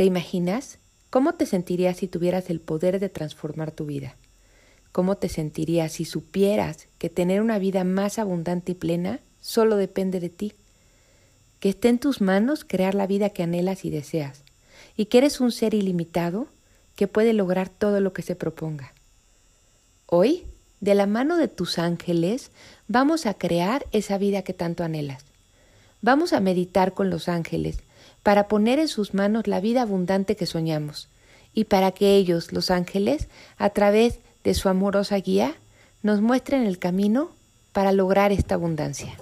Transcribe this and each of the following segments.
¿Te imaginas cómo te sentirías si tuvieras el poder de transformar tu vida? ¿Cómo te sentirías si supieras que tener una vida más abundante y plena solo depende de ti? Que esté en tus manos crear la vida que anhelas y deseas, y que eres un ser ilimitado que puede lograr todo lo que se proponga. Hoy, de la mano de tus ángeles, vamos a crear esa vida que tanto anhelas. Vamos a meditar con los ángeles para poner en sus manos la vida abundante que soñamos y para que ellos, los ángeles, a través de su amorosa guía, nos muestren el camino para lograr esta abundancia.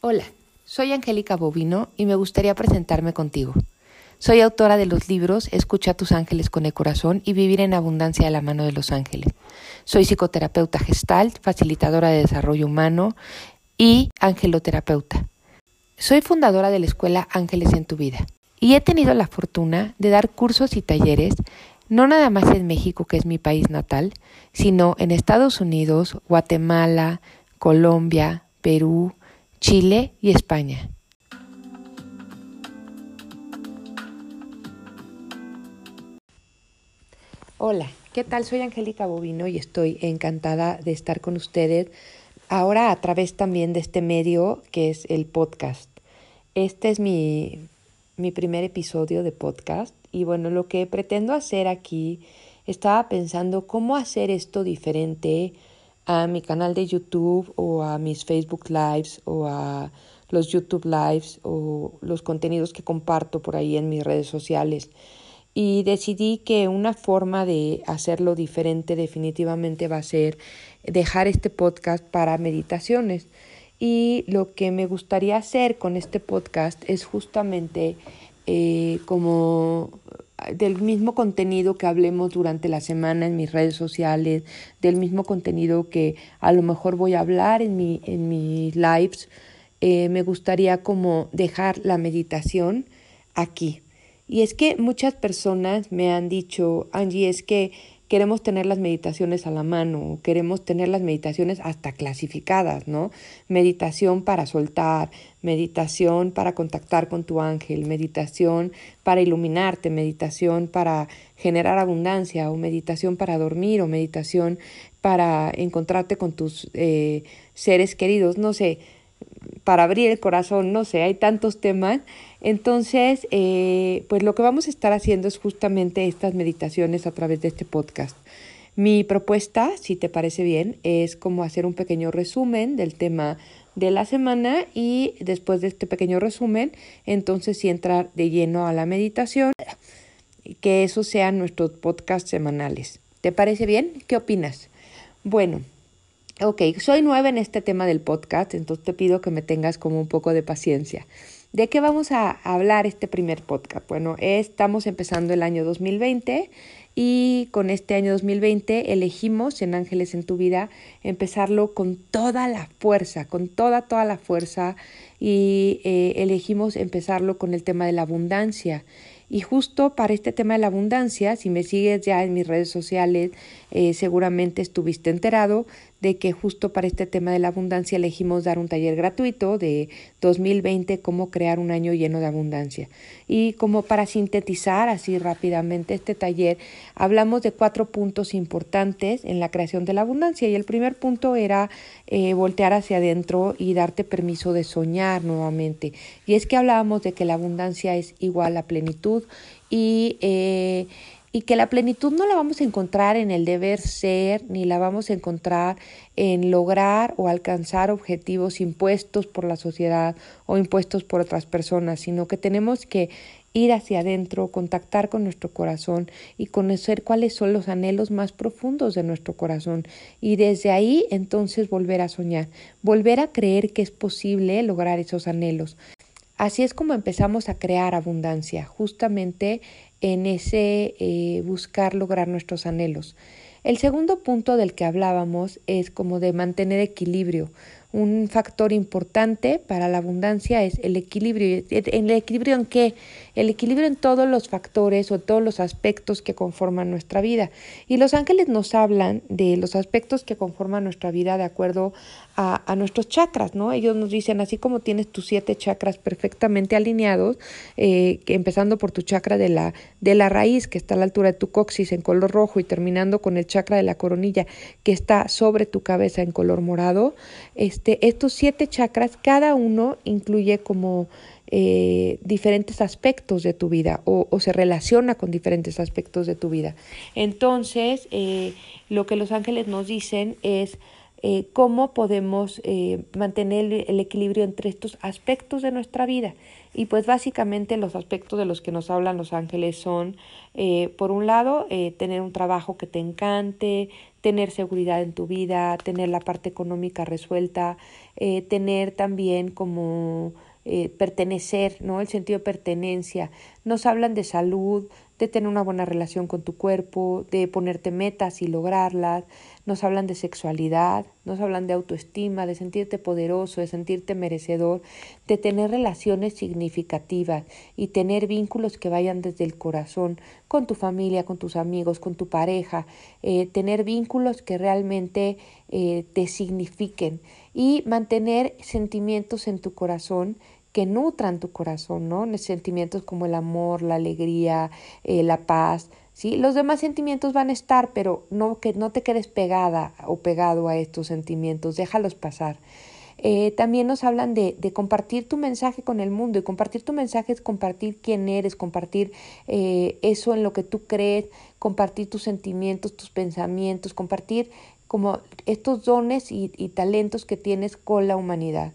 Hola, soy Angélica Bovino y me gustaría presentarme contigo. Soy autora de los libros Escucha a tus ángeles con el corazón y Vivir en abundancia de la mano de los ángeles. Soy psicoterapeuta gestalt, facilitadora de desarrollo humano y angeloterapeuta. Soy fundadora de la escuela Ángeles en tu vida y he tenido la fortuna de dar cursos y talleres no nada más en México, que es mi país natal, sino en Estados Unidos, Guatemala, Colombia, Perú, Chile y España. Hola, ¿qué tal? Soy Angélica Bovino y estoy encantada de estar con ustedes ahora a través también de este medio que es el podcast. Este es mi, mi primer episodio de podcast y bueno, lo que pretendo hacer aquí, estaba pensando cómo hacer esto diferente a mi canal de YouTube o a mis Facebook Lives o a los YouTube Lives o los contenidos que comparto por ahí en mis redes sociales y decidí que una forma de hacerlo diferente definitivamente va a ser dejar este podcast para meditaciones. Y lo que me gustaría hacer con este podcast es justamente eh, como del mismo contenido que hablemos durante la semana en mis redes sociales, del mismo contenido que a lo mejor voy a hablar en, mi, en mis lives, eh, me gustaría como dejar la meditación aquí y es que muchas personas me han dicho, Angie, es que queremos tener las meditaciones a la mano, queremos tener las meditaciones hasta clasificadas, ¿no? Meditación para soltar, meditación para contactar con tu ángel, meditación para iluminarte, meditación para generar abundancia, o meditación para dormir, o meditación para encontrarte con tus eh, seres queridos, no sé, para abrir el corazón, no sé, hay tantos temas entonces, eh, pues lo que vamos a estar haciendo es justamente estas meditaciones a través de este podcast. Mi propuesta, si te parece bien, es como hacer un pequeño resumen del tema de la semana y después de este pequeño resumen, entonces sí entrar de lleno a la meditación, que esos sean nuestros podcasts semanales. ¿Te parece bien? ¿Qué opinas? Bueno, ok, soy nueva en este tema del podcast, entonces te pido que me tengas como un poco de paciencia. ¿De qué vamos a hablar este primer podcast? Bueno, estamos empezando el año 2020 y con este año 2020 elegimos en Ángeles en tu vida empezarlo con toda la fuerza, con toda, toda la fuerza y eh, elegimos empezarlo con el tema de la abundancia. Y justo para este tema de la abundancia, si me sigues ya en mis redes sociales, eh, seguramente estuviste enterado de que justo para este tema de la abundancia elegimos dar un taller gratuito de 2020, cómo crear un año lleno de abundancia. Y como para sintetizar así rápidamente este taller, hablamos de cuatro puntos importantes en la creación de la abundancia. Y el primer punto era eh, voltear hacia adentro y darte permiso de soñar nuevamente. Y es que hablábamos de que la abundancia es igual a plenitud y... Eh, y que la plenitud no la vamos a encontrar en el deber ser, ni la vamos a encontrar en lograr o alcanzar objetivos impuestos por la sociedad o impuestos por otras personas, sino que tenemos que ir hacia adentro, contactar con nuestro corazón y conocer cuáles son los anhelos más profundos de nuestro corazón y desde ahí entonces volver a soñar, volver a creer que es posible lograr esos anhelos. Así es como empezamos a crear abundancia, justamente en ese eh, buscar lograr nuestros anhelos. El segundo punto del que hablábamos es como de mantener equilibrio, un factor importante para la abundancia es el equilibrio. ¿El equilibrio en qué? El equilibrio en todos los factores o todos los aspectos que conforman nuestra vida. Y los ángeles nos hablan de los aspectos que conforman nuestra vida de acuerdo a, a nuestros chakras, ¿no? Ellos nos dicen, así como tienes tus siete chakras perfectamente alineados, eh, empezando por tu chakra de la, de la raíz, que está a la altura de tu coxis en color rojo, y terminando con el chakra de la coronilla, que está sobre tu cabeza en color morado, este, estos siete chakras, cada uno incluye como eh, diferentes aspectos de tu vida o, se relaciona con diferentes aspectos de tu vida. Entonces, eh, lo que los ángeles nos dicen es eh, cómo podemos mantener el equilibrio entre estos aspectos de nuestra vida. Y pues básicamente los aspectos de los que nos hablan los ángeles son, por un lado, tener un trabajo que te encante, tener seguridad en tu vida, tener la parte económica resuelta, eh, tener también como eh, pertenecer, ¿no? El sentido de pertenencia. Nos hablan de salud, de tener una buena relación con tu cuerpo, de ponerte metas y lograrlas, nos hablan de sexualidad, nos hablan de autoestima, de sentirte poderoso, de sentirte merecedor, de tener relaciones significativas y tener vínculos que vayan desde el corazón con tu familia, con tus amigos, con tu pareja, eh, tener vínculos que realmente eh, te signifiquen y mantener sentimientos en tu corazón que nutran tu corazón, ¿no? Sentimientos como el amor, la alegría, eh, la paz, ¿sí? Los demás sentimientos van a estar, pero no, que no te quedes pegada o pegado a estos sentimientos, déjalos pasar. Eh, también nos hablan de, de, compartir tu mensaje con el mundo y compartir tu mensaje es compartir quién eres, compartir eh, eso en lo que tú crees, compartir tus sentimientos, tus pensamientos, compartir como estos dones y talentos que tienes con la humanidad.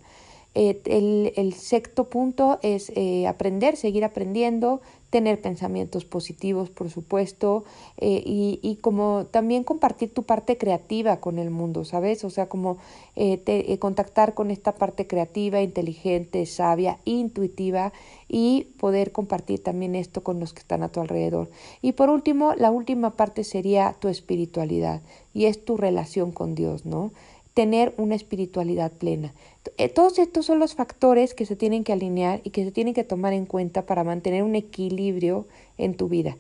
Eh, el, el, sexto punto es eh, aprender, seguir aprendiendo, tener pensamientos positivos, por supuesto, eh, y, y, como también compartir tu parte creativa con el mundo, ¿sabes? O sea, como te, contactar con esta parte creativa, inteligente, sabia, intuitiva y poder compartir también esto con los que están a tu alrededor. Y por último, la última parte sería tu espiritualidad y es tu relación con Dios, ¿no? tener una espiritualidad plena. Eh, todos estos son los factores que se tienen que alinear y que se tienen que tomar en cuenta para mantener un equilibrio en tu vida.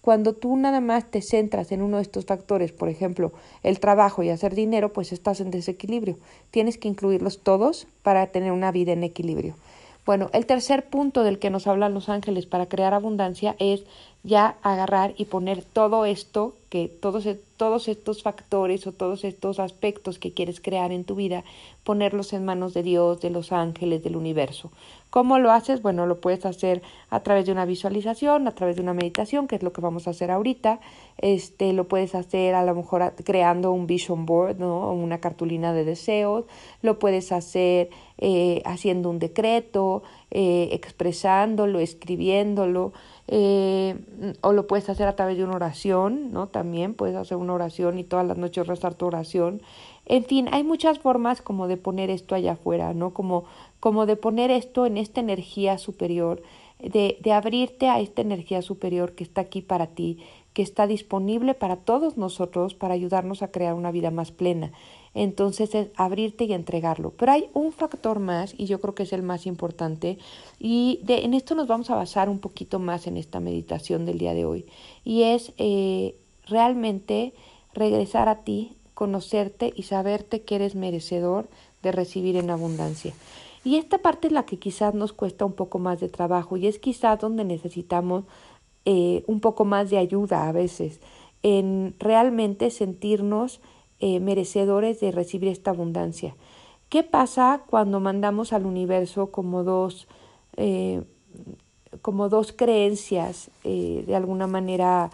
Cuando tú nada más te centras en uno de estos factores, por ejemplo, el trabajo y hacer dinero, pues estás en desequilibrio. Tienes que incluirlos todos para tener una vida en equilibrio. Bueno, el tercer punto del que nos hablan los ángeles para crear abundancia es ya agarrar y poner todo esto, que todos, e, todos estos factores o todos estos aspectos que quieres crear en tu vida, ponerlos en manos de Dios, de los ángeles, del universo. ¿Cómo lo haces? Bueno, lo puedes hacer a través de una visualización, a través de una meditación, que es lo que vamos a hacer ahorita. Este, lo puedes hacer a lo mejor creando un vision board, ¿no? Una cartulina de deseos. Lo puedes hacer eh, haciendo un decreto, eh, expresándolo, escribiéndolo. Eh, o lo puedes hacer a través de una oración, ¿no? También puedes hacer una oración y todas las noches rezar tu oración. En fin, hay muchas formas como de poner esto allá afuera, ¿no? Como, como de poner esto en esta energía superior, de, de abrirte a esta energía superior que está aquí para ti, que está disponible para todos nosotros para ayudarnos a crear una vida más plena entonces es abrirte y entregarlo. Pero hay un factor más y yo creo que es el más importante y de, en esto nos vamos a basar un poquito más en esta meditación del día de hoy y es eh, realmente regresar a ti, conocerte y saberte que eres merecedor de recibir en abundancia. Y esta parte es la que quizás nos cuesta un poco más de trabajo y es quizás donde necesitamos eh, un poco más de ayuda a veces en realmente sentirnos eh, merecedores de recibir esta abundancia. ¿Qué pasa cuando mandamos al universo como dos, eh, como dos creencias eh, de alguna manera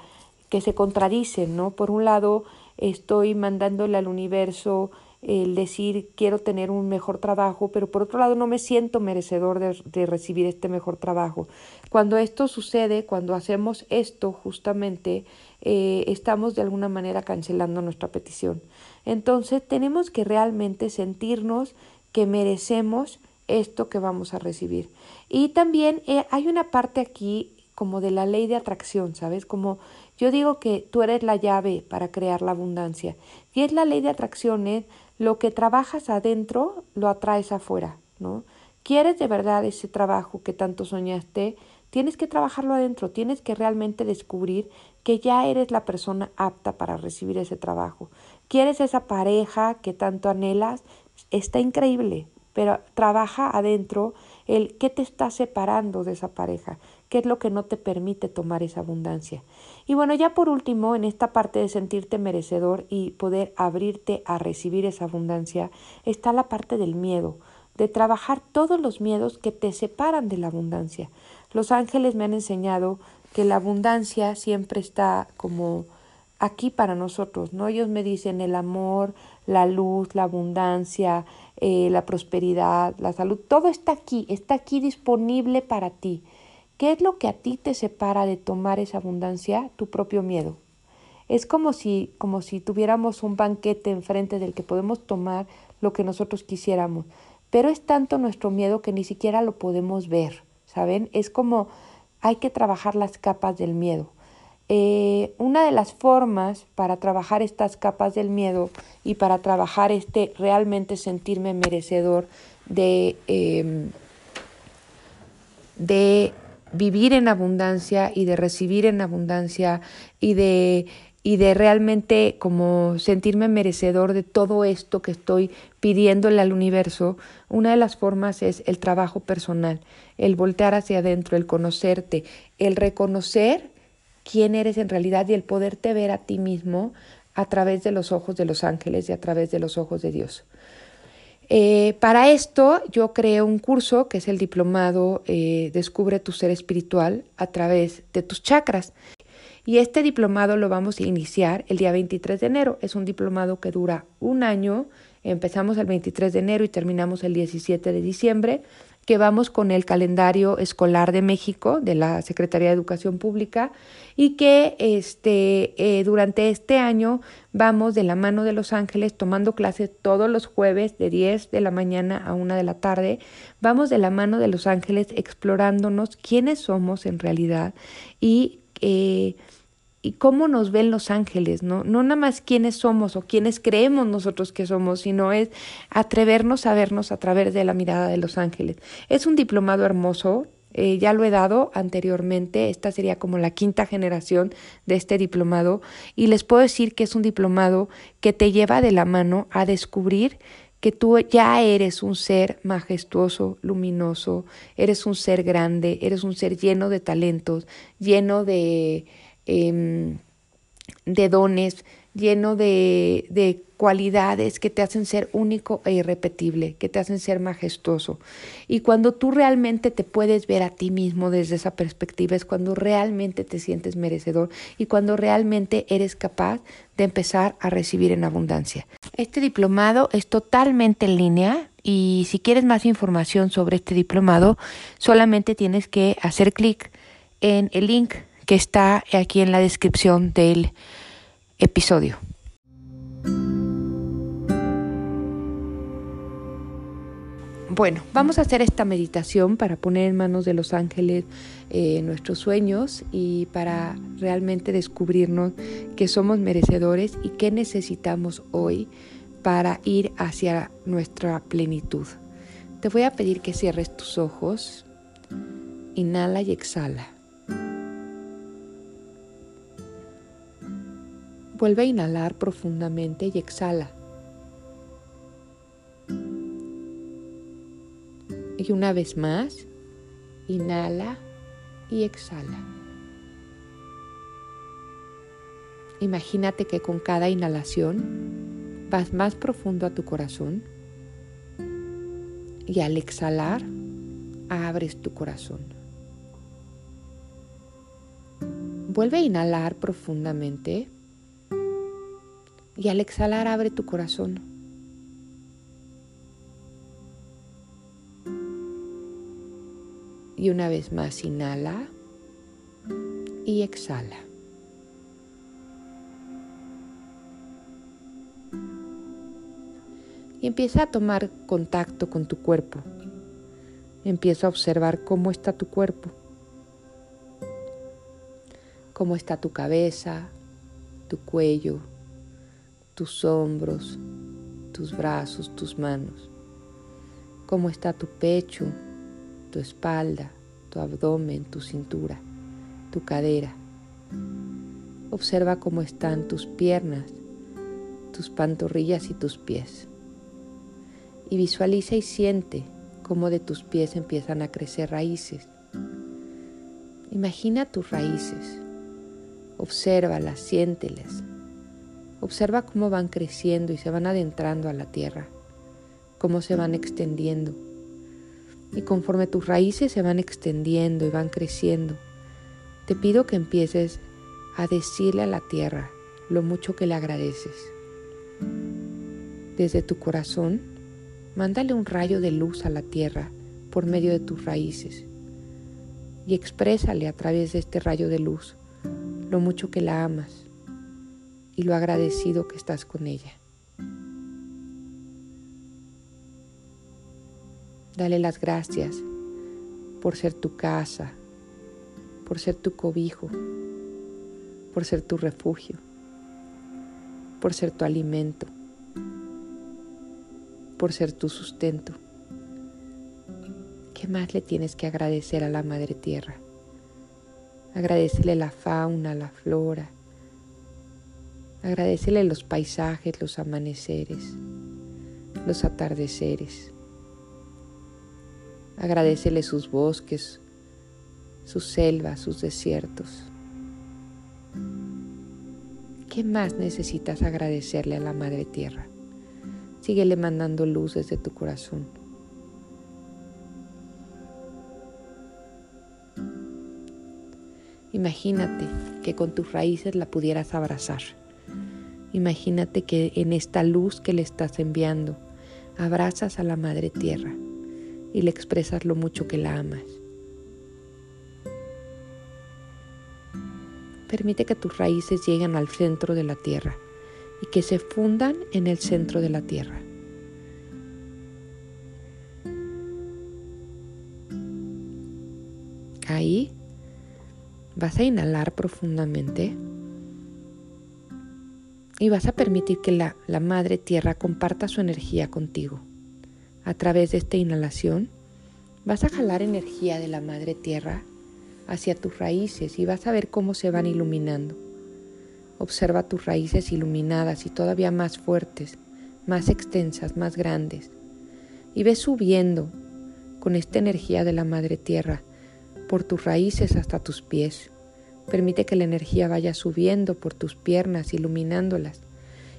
que se contradicen? ¿no? Por un lado, estoy mandándole al universo el decir quiero tener un mejor trabajo, pero por otro lado no me siento merecedor de, recibir este mejor trabajo. Cuando esto sucede, cuando hacemos esto justamente, eh, estamos de alguna manera cancelando nuestra petición. Entonces tenemos que realmente sentirnos que merecemos esto que vamos a recibir. Y también eh, hay una parte aquí como de la ley de atracción, ¿sabes? Como yo digo que tú eres la llave para crear la abundancia. Y es la ley de atracción, lo que trabajas adentro lo atraes afuera, ¿no? ¿Quieres de verdad ese trabajo que tanto soñaste? Tienes que trabajarlo adentro, tienes que realmente descubrir que ya eres la persona apta para recibir ese trabajo. ¿Quieres esa pareja que tanto anhelas? Está increíble, pero trabaja adentro el qué te está separando de esa pareja, qué es lo que no te permite tomar esa abundancia. Y bueno, ya por último, en esta parte de sentirte merecedor y poder abrirte a recibir esa abundancia, está la parte del miedo, de trabajar todos los miedos que te separan de la abundancia. Los ángeles me han enseñado que la abundancia siempre está como aquí para nosotros, ¿no? Ellos me dicen el amor, la luz, la abundancia, eh, la prosperidad, la salud, todo está aquí, está aquí disponible para ti. ¿Qué es lo que a ti te separa de tomar esa abundancia? Tu propio miedo. Es como si, como si tuviéramos un banquete enfrente del que podemos tomar lo que nosotros quisiéramos, pero es tanto nuestro miedo que ni siquiera lo podemos ver, ¿saben? Es como hay que trabajar las capas del miedo. Eh, una de las formas para trabajar estas capas del miedo y para trabajar este realmente sentirme merecedor de, em, de vivir en abundancia y de recibir en abundancia y de y de realmente como sentirme merecedor de todo esto que estoy pidiéndole al universo, una de las formas es el trabajo personal, el voltear hacia adentro, el conocerte, el reconocer quién eres en realidad y el poderte ver a ti mismo a través de los ojos de los ángeles y a través de los ojos de Dios. Eh, para esto yo creé un curso que es el diplomado eh, Descubre tu ser espiritual a través de tus chakras. Y este diplomado lo vamos a iniciar el día 23 de enero. Es un diplomado que dura un año. Empezamos el 23 de enero y terminamos el 17 de diciembre que vamos con el calendario escolar de México, de la Secretaría de Educación Pública, y que este, eh, durante este año vamos de la mano de Los Ángeles tomando clases todos los jueves de 10 de la mañana a 1 de la tarde. Vamos de la mano de Los Ángeles explorándonos quiénes somos en realidad y eh, y cómo nos ven los ángeles, ¿no? No nada más quiénes somos o quiénes creemos nosotros que somos, sino es atrevernos a vernos a través de la mirada de los ángeles. Es un diplomado hermoso, eh, ya lo he dado anteriormente, esta sería como la quinta generación de este diplomado y les puedo decir que es un diplomado que te lleva de la mano a descubrir que tú ya eres un ser majestuoso, luminoso, eres un ser grande, eres un ser lleno de talentos, lleno de Em, de dones, lleno de, de, cualidades que te hacen ser único e irrepetible, que te hacen ser majestuoso. Y cuando tú realmente te puedes ver a ti mismo desde esa perspectiva, es cuando realmente te sientes merecedor y cuando realmente eres capaz de empezar a recibir en abundancia. Este diplomado es totalmente en línea y si quieres más información sobre este diplomado, solamente tienes que hacer clic en el link que está aquí en la descripción del episodio. Bueno, vamos a hacer esta meditación para poner en manos de los ángeles eh, nuestros sueños y para realmente descubrirnos que somos merecedores y qué necesitamos hoy para ir hacia nuestra plenitud. Te voy a pedir que cierres tus ojos, inhala y exhala. Vuelve a inhalar profundamente y exhala. Y una vez más, inhala y exhala. Imagínate que con cada inhalación vas más profundo a tu corazón y al exhalar abres tu corazón. Vuelve a inhalar profundamente y al exhalar abre tu corazón. Y una vez más inhala y exhala. Y empieza a tomar contacto con tu cuerpo. Empieza a observar cómo está tu cuerpo, cómo está tu cabeza, tu cuello, tus hombros, tus brazos, tus manos. Cómo está tu pecho, tu espalda, tu abdomen, tu cintura, tu cadera. Observa cómo están tus piernas, tus pantorrillas y tus pies. Y visualiza y siente cómo de tus pies empiezan a crecer raíces. Imagina tus raíces, obsérvalas, siéntelas. Observa cómo van creciendo y se van adentrando a la tierra, cómo se van extendiendo. Y conforme tus raíces se van extendiendo y van creciendo, te pido que empieces a decirle a la tierra lo mucho que le agradeces. Desde tu corazón, mándale un rayo de luz a la tierra por medio de tus raíces y exprésale a través de este rayo de luz lo mucho que la amas y lo agradecido que estás con ella. Dale las gracias por ser tu casa, por ser tu cobijo, por ser tu refugio, por ser tu alimento, por ser tu sustento. ¿Qué más le tienes que agradecer a la Madre Tierra? Agradecele la fauna, la flora. Agradecele los paisajes, los amaneceres, los atardeceres. Agradecele sus bosques, sus selvas, sus desiertos. ¿Qué más necesitas agradecerle a la Madre Tierra? Síguele mandando luz desde tu corazón. Imagínate que con tus raíces la pudieras abrazar. Imagínate que en esta luz que le estás enviando, abrazas a la Madre Tierra y le expresas lo mucho que la amas. Permite que tus raíces lleguen al centro de la tierra y que se fundan en el centro de la tierra. Ahí vas a inhalar profundamente y vas a permitir que la, Madre Tierra comparta su energía contigo. A través de esta inhalación vas a jalar energía de la Madre Tierra hacia tus raíces y vas a ver cómo se van iluminando. Observa tus raíces iluminadas y todavía más fuertes, más extensas, más grandes. Y ves subiendo con esta energía de la Madre Tierra por tus raíces hasta tus pies. Permite que la energía vaya subiendo por tus piernas, iluminándolas,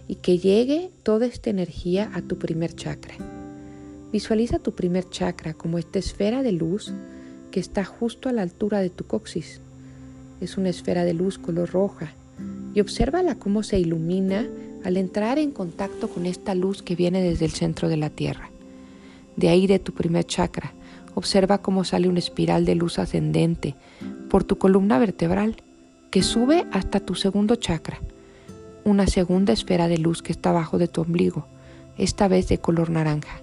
y que llegue toda esta energía a tu primer chakra. Visualiza tu primer chakra como esta esfera de luz que está justo a la altura de tu coxis. Es una esfera de luz color roja y obsérvala cómo se ilumina al entrar en contacto con esta luz que viene desde el centro de la Tierra. De ahí de tu primer chakra, observa cómo sale una espiral de luz ascendente por tu columna vertebral que sube hasta tu segundo chakra, una segunda esfera de luz que está abajo de tu ombligo, esta vez de color naranja.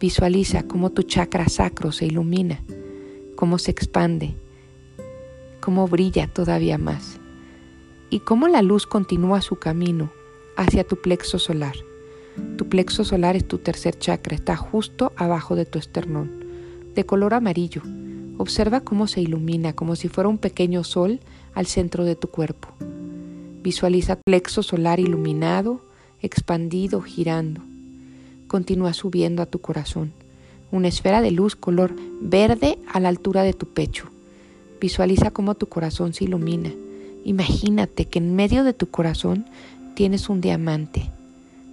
Visualiza cómo tu chakra sacro se ilumina cómo se expande, cómo brilla todavía más y cómo la luz continúa su camino hacia tu plexo solar. Tu plexo solar es tu tercer chakra, está justo abajo de tu esternón, de color amarillo. Observa cómo se ilumina como si fuera un pequeño sol al centro de tu cuerpo. Visualiza tu plexo solar iluminado, expandido, girando. Continúa subiendo a tu corazón una esfera de luz color verde a la altura de tu pecho. Visualiza cómo tu corazón se ilumina. Imagínate que en medio de tu corazón tienes un diamante.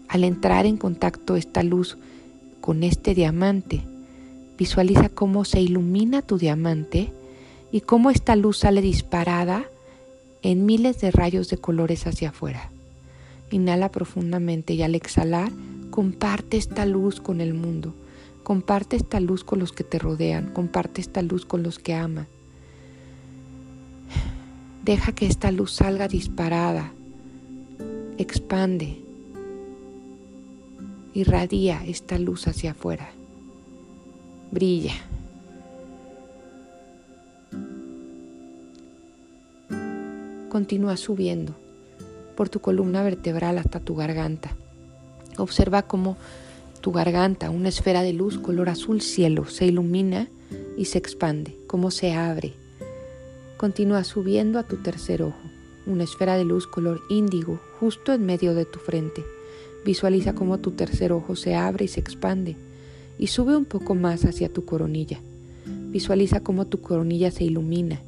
Al entrar en contacto esta luz con este diamante, visualiza cómo se ilumina tu diamante y cómo esta luz sale disparada en miles de rayos de colores hacia afuera. Inhala profundamente y al exhalar comparte esta luz con el mundo. Comparte esta luz con los que te rodean, comparte esta luz con los que aman. Deja que esta luz salga disparada, expande, irradia esta luz hacia afuera, brilla. Continúa subiendo por tu columna vertebral hasta tu garganta. Observa cómo tu garganta, una esfera de luz color azul cielo, se ilumina y se expande, cómo se abre. Continúa subiendo a tu tercer ojo, una esfera de luz color índigo justo en medio de tu frente. Visualiza cómo tu tercer ojo se abre y se expande y sube un poco más hacia tu coronilla. Visualiza cómo tu coronilla se ilumina.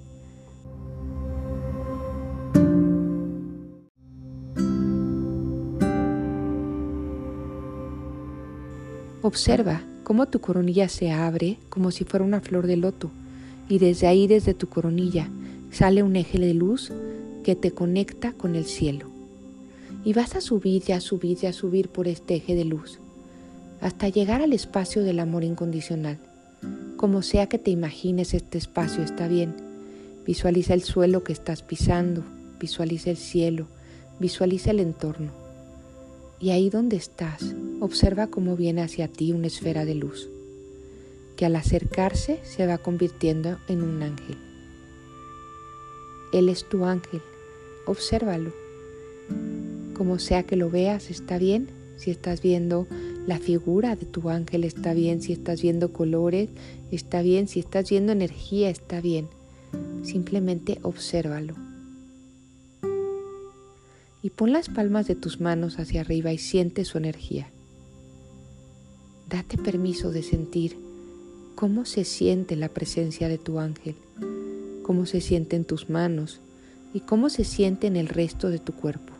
Observa cómo tu coronilla se abre como si fuera una flor de loto y desde ahí, desde tu coronilla, sale un eje de luz que te conecta con el cielo. Y vas a subir y a subir y a subir por este eje de luz hasta llegar al espacio del amor incondicional. Como sea que te imagines este espacio está bien. Visualiza el suelo que estás pisando, visualiza el cielo, visualiza el entorno. Y ahí donde estás, observa cómo viene hacia ti una esfera de luz, que al acercarse se va convirtiendo en un ángel. Él es tu ángel, obsérvalo. Como sea que lo veas, está bien. Si estás viendo la figura de tu ángel está bien, si estás viendo colores, está bien, si estás viendo energía, está bien. Simplemente obsérvalo. Y pon las palmas de tus manos hacia arriba y siente su energía. Date permiso de sentir cómo se siente la presencia de tu ángel, cómo se siente en tus manos y cómo se siente en el resto de tu cuerpo.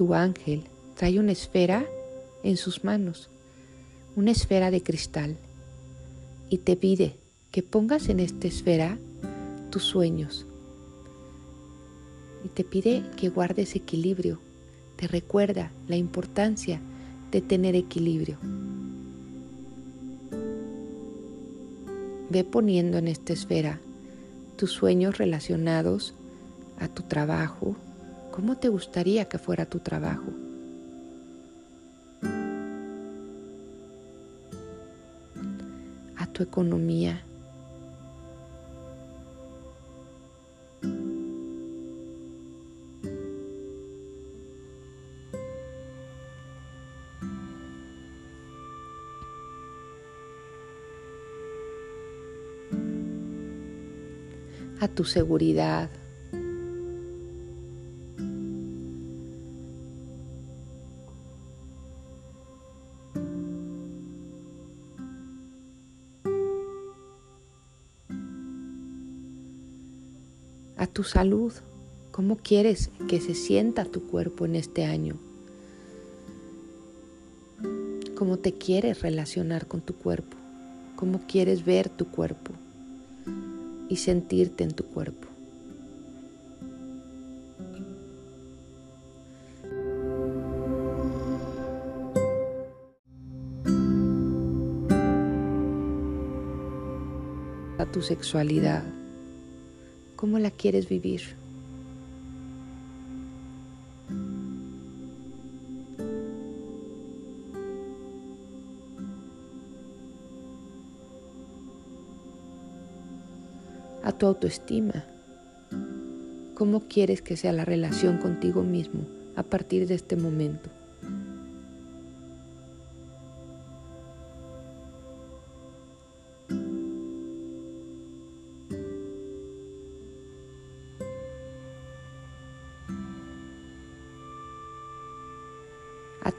Tu ángel trae una esfera en sus manos, una esfera de cristal, y te pide que pongas en esta esfera tus sueños. Y te pide que guardes equilibrio, te recuerda la importancia de tener equilibrio. Ve poniendo en esta esfera tus sueños relacionados a tu trabajo, ¿Cómo te gustaría que fuera tu trabajo? A tu economía. a tu seguridad, tu salud. ¿Cómo quieres que se sienta tu cuerpo en este año? ¿Cómo te quieres relacionar con tu cuerpo? ¿Cómo quieres ver tu cuerpo y sentirte en tu cuerpo? A tu sexualidad. ¿Cómo la quieres vivir? A tu autoestima. ¿Cómo quieres que sea la relación contigo mismo a partir de este momento?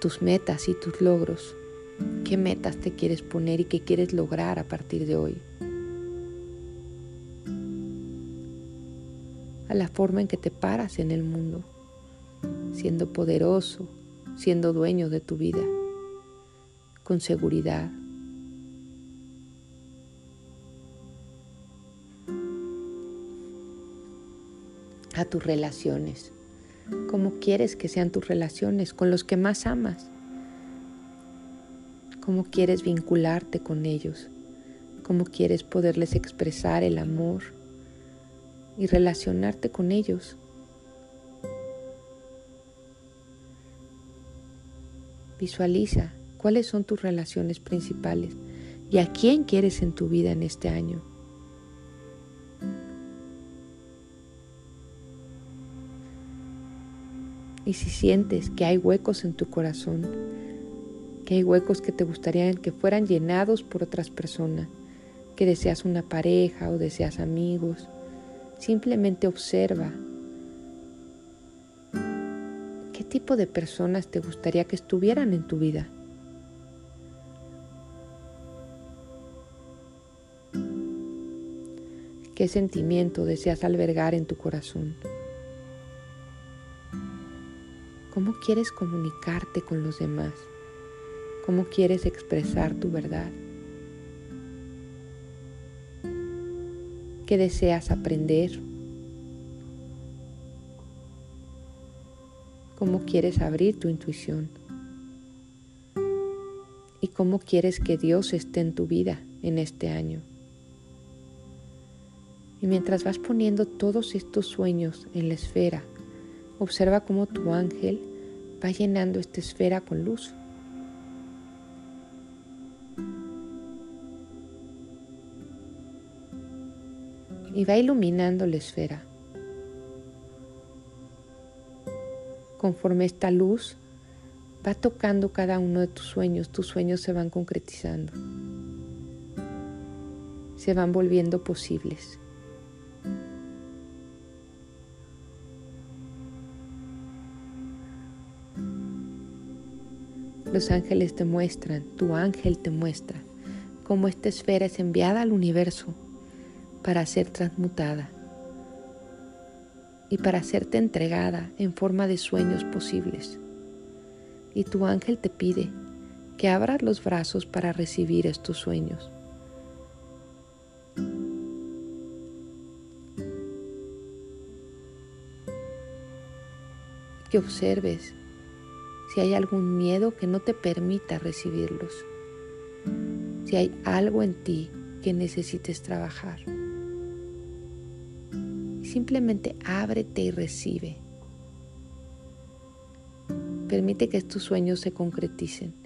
Tus metas y tus logros. ¿Qué metas te quieres poner y qué quieres lograr a partir de hoy? A la forma en que te paras en el mundo, siendo poderoso, siendo dueño de tu vida, con seguridad. A tus relaciones cómo quieres que sean tus relaciones con los que más amas, cómo quieres vincularte con ellos, cómo quieres poderles expresar el amor y relacionarte con ellos. Visualiza cuáles son tus relaciones principales y a quién quieres en tu vida en este año. Y si sientes que hay huecos en tu corazón, que hay huecos que te gustarían que fueran llenados por otras personas, que deseas una pareja o deseas amigos, simplemente observa qué tipo de personas te gustaría que estuvieran en tu vida. ¿Qué sentimiento deseas albergar en tu corazón? ¿Cómo quieres comunicarte con los demás? ¿Cómo quieres expresar tu verdad? ¿Qué deseas aprender? ¿Cómo quieres abrir tu intuición? ¿Y cómo quieres que Dios esté en tu vida en este año? Y mientras vas poniendo todos estos sueños en la esfera, Observa cómo tu ángel va llenando esta esfera con luz. Y va iluminando la esfera. Conforme esta luz va tocando cada uno de tus sueños, tus sueños se van concretizando. Se van volviendo posibles. Los ángeles te muestran, tu ángel te muestra cómo esta esfera es enviada al universo para ser transmutada y para serte entregada en forma de sueños posibles. Y tu ángel te pide que abras los brazos para recibir estos sueños. Que observes si hay algún miedo que no te permita recibirlos, si hay algo en ti que necesites trabajar. Simplemente ábrete y recibe. Permite que estos sueños se concreticen.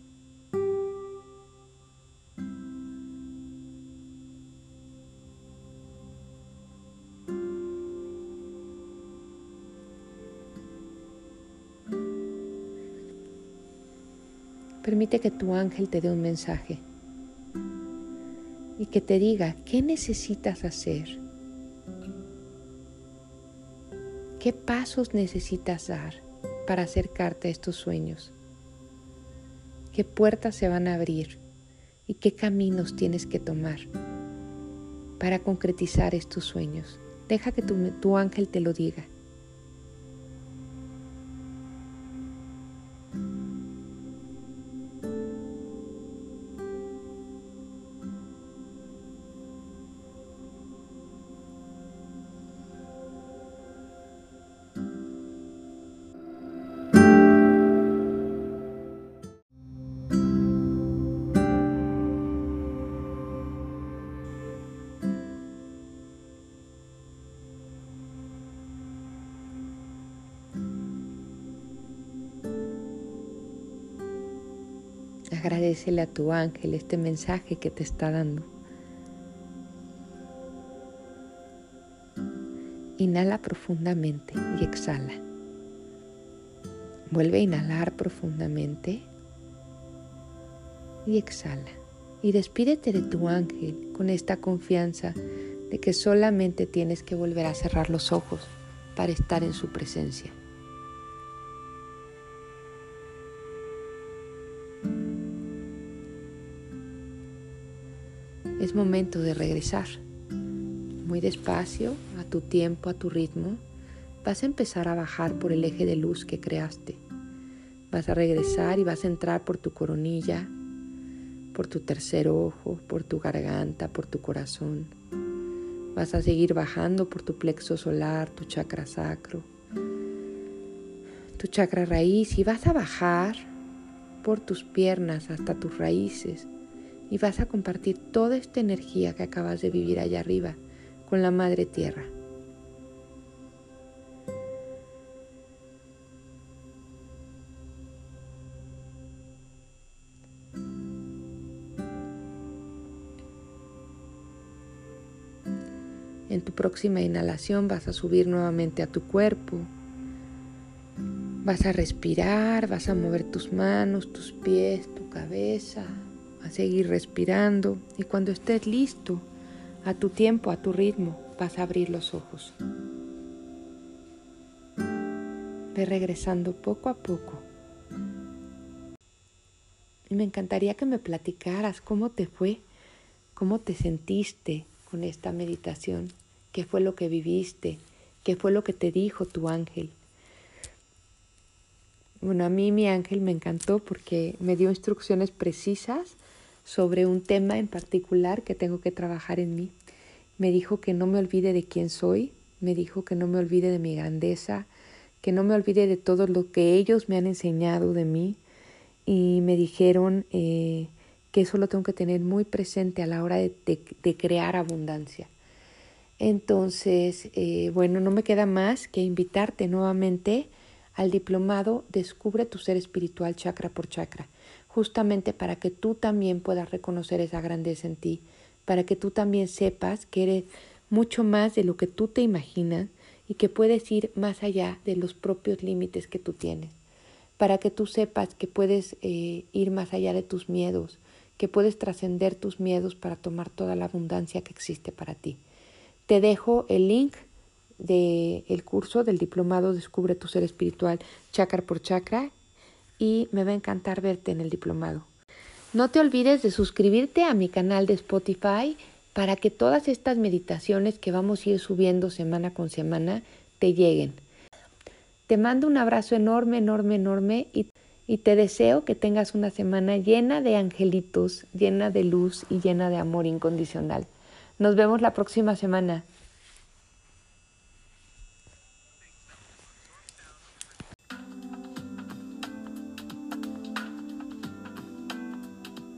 Permite que tu ángel te dé un mensaje y que te diga qué necesitas hacer, qué pasos necesitas dar para acercarte a estos sueños, qué puertas se van a abrir y qué caminos tienes que tomar para concretizar estos sueños. Deja que tu, tu ángel te lo diga. Agradecele a tu ángel este mensaje que te está dando. Inhala profundamente y exhala. Vuelve a inhalar profundamente y exhala. Y despídete de tu ángel con esta confianza de que solamente tienes que volver a cerrar los ojos para estar en su presencia. Es momento de regresar. Muy despacio, a tu tiempo, a tu ritmo, vas a empezar a bajar por el eje de luz que creaste. Vas a regresar y vas a entrar por tu coronilla, por tu tercer ojo, por tu garganta, por tu corazón. Vas a seguir bajando por tu plexo solar, tu chakra sacro, tu chakra raíz y vas a bajar por tus piernas hasta tus raíces y vas a compartir toda esta energía que acabas de vivir allá arriba con la Madre Tierra. En tu próxima inhalación vas a subir nuevamente a tu cuerpo Vas a respirar, vas a mover tus manos, tus pies, tu cabeza, a seguir respirando y cuando estés listo, a tu tiempo, a tu ritmo, vas a abrir los ojos. Ve regresando poco a poco. Y me encantaría que me platicaras cómo te fue, cómo te sentiste con esta meditación, qué fue lo que viviste, qué fue lo que te dijo tu ángel. Bueno, a mí mi ángel me encantó porque me dio instrucciones precisas sobre un tema en particular que tengo que trabajar en mí. Me dijo que no me olvide de quién soy, me dijo que no me olvide de mi grandeza, que no me olvide de todo lo que ellos me han enseñado de mí y me dijeron eh, que eso lo tengo que tener muy presente a la hora de, crear abundancia. Entonces, eh, bueno, no me queda más que invitarte nuevamente al diplomado Descubre tu ser espiritual chakra por chakra justamente para que tú también puedas reconocer esa grandeza en ti, para que tú también sepas que eres mucho más de lo que tú te imaginas y que puedes ir más allá de los propios límites que tú tienes, para que tú sepas que puedes eh, ir más allá de tus miedos, que puedes trascender tus miedos para tomar toda la abundancia que existe para ti. Te dejo el link del el curso del diplomado Descubre tu ser espiritual chakra por chakra y me va a encantar verte en el diplomado. No te olvides de suscribirte a mi canal de Spotify para que todas estas meditaciones que vamos a ir subiendo semana con semana te lleguen. Te mando un abrazo enorme, enorme, enorme y, y te deseo que tengas una semana llena de angelitos, llena de luz y llena de amor incondicional. Nos vemos la próxima semana.